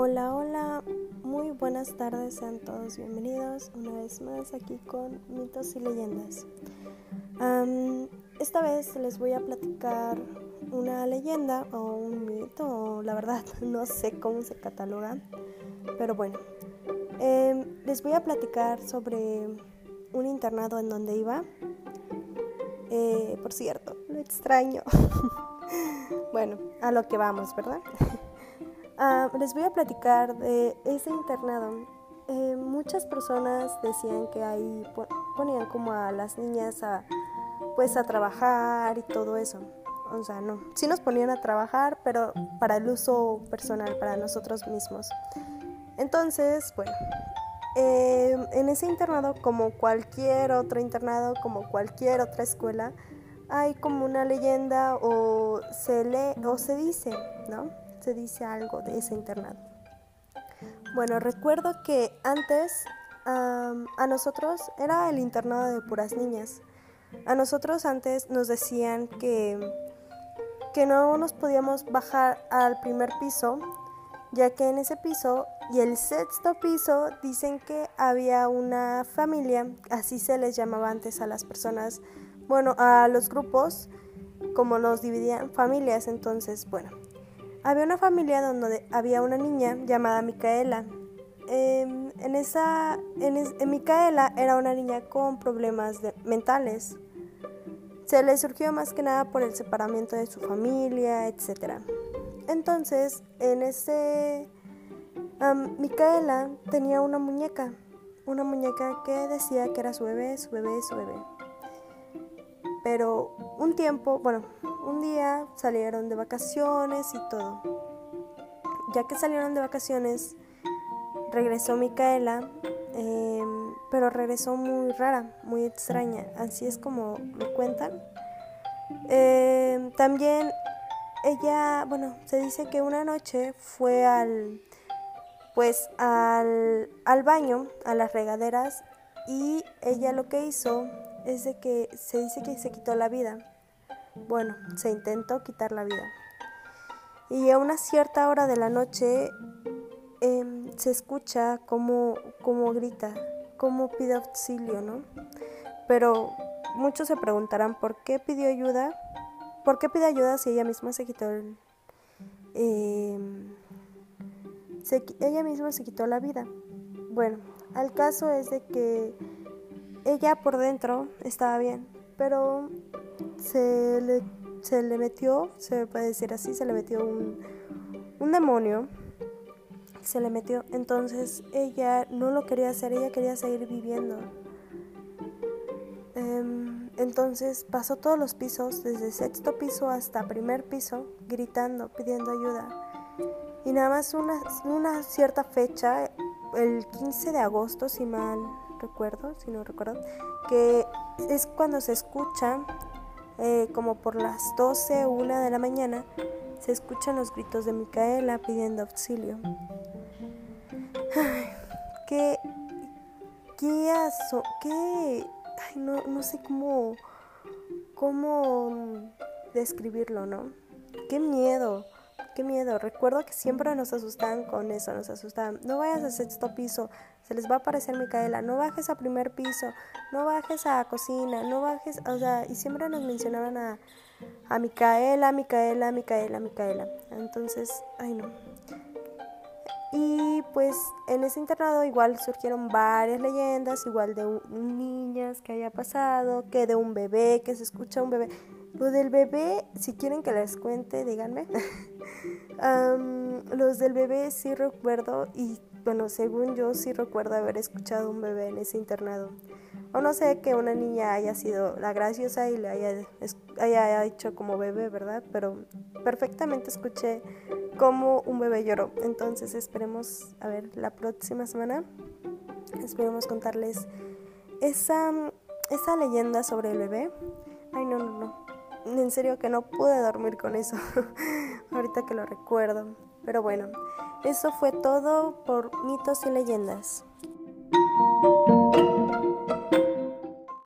Hola, hola, muy buenas tardes, sean todos bienvenidos una vez más aquí con mitos y leyendas. esta vez les voy a platicar una leyenda o un mito, la verdad no sé cómo se catalogan, pero bueno, em, les voy a platicar sobre un internado en donde iba. Eh, por cierto, lo extraño. bueno, a lo que vamos, ¿verdad? Ah, les voy a platicar de ese internado. Eh, muchas personas decían que ahí ponían como a las niñas a pues a trabajar y todo eso. O sea, no, sí nos ponían a trabajar, pero para el uso personal, para nosotros mismos. Entonces, bueno, eh, en ese internado, como cualquier otro internado, como cualquier otra escuela, hay como una leyenda o se lee o se dice, ¿no? Se dice algo de ese internado. Bueno, recuerdo que antes a nosotros era el internado de puras niñas. A nosotros antes nos decían que, que no nos podíamos bajar al primer piso, ya que en ese piso y el sexto piso dicen que había una familia, así se les llamaba antes a las personas, bueno, a los grupos, como nos dividían familias, entonces, bueno, había una familia donde había una niña llamada Micaela. Em, en esa, en, Micaela era una niña con problemas mentales. Se le surgió más que nada por el separamiento de su familia, etc. Entonces, en ese, Micaela tenía una muñeca, una muñeca que decía que era su bebé, su bebé, su bebé. Pero un tiempo, bueno, un día salieron de vacaciones y todo. Ya que salieron de vacaciones, regresó Micaela, em, pero regresó muy rara, muy extraña, así es como lo cuentan. Em, también ella, bueno, se dice que una noche fue al, pues al, al baño, a las regaderas, y ella lo que hizo es de que se dice que se quitó la vida. Bueno, se intentó quitar la vida. Y a una cierta hora de la noche em, se escucha como, grita, como pide auxilio, ¿no? Pero muchos se preguntarán por qué pidió ayuda, por qué pide ayuda si ella misma se quitó em, ella misma se quitó la vida. Bueno, al caso es de que ella por dentro estaba bien, pero se le, se le metió, se puede decir así, se le metió un, un demonio. Se le metió. Entonces ella no lo quería hacer, ella quería seguir viviendo. Em, entonces pasó todos los pisos, desde sexto piso hasta primer piso, gritando, pidiendo ayuda. Y nada más una, una cierta fecha, el 15 de agosto, si mal recuerdo, si no recuerdo, que es cuando se escucha, eh, como por las 12 o 1 de la mañana, se escuchan los gritos de Micaela pidiendo auxilio. Ay, qué, qué, aso, qué, ay, no, no sé cómo, cómo describirlo, ¿no? Qué miedo qué miedo. Recuerdo que siempre nos asustaban con eso, nos asustaban. No vayas a sexto piso, se les va a aparecer Micaela. No bajes a primer piso, no bajes a cocina, no bajes, o sea, y siempre nos mencionaban a, a Micaela, Micaela, Micaela, Micaela. Entonces, ay no. Y pues en ese internado igual surgieron varias leyendas, igual de niñas que haya pasado, que de un bebé, que se escucha un bebé. Lo del bebé, si quieren que les cuente, díganme. los del bebé sí recuerdo y bueno, según yo sí recuerdo haber escuchado un bebé en ese internado. O no sé que una niña haya sido la graciosa y le haya, haya hecho como bebé, ¿verdad? Pero perfectamente escuché cómo un bebé lloró. Entonces esperemos a ver la próxima semana. Esperemos contarles esa, esa leyenda sobre el bebé. Ay, no, no, no en serio que no pude dormir con eso, ahorita que lo recuerdo. Pero bueno, eso fue todo por mitos y leyendas.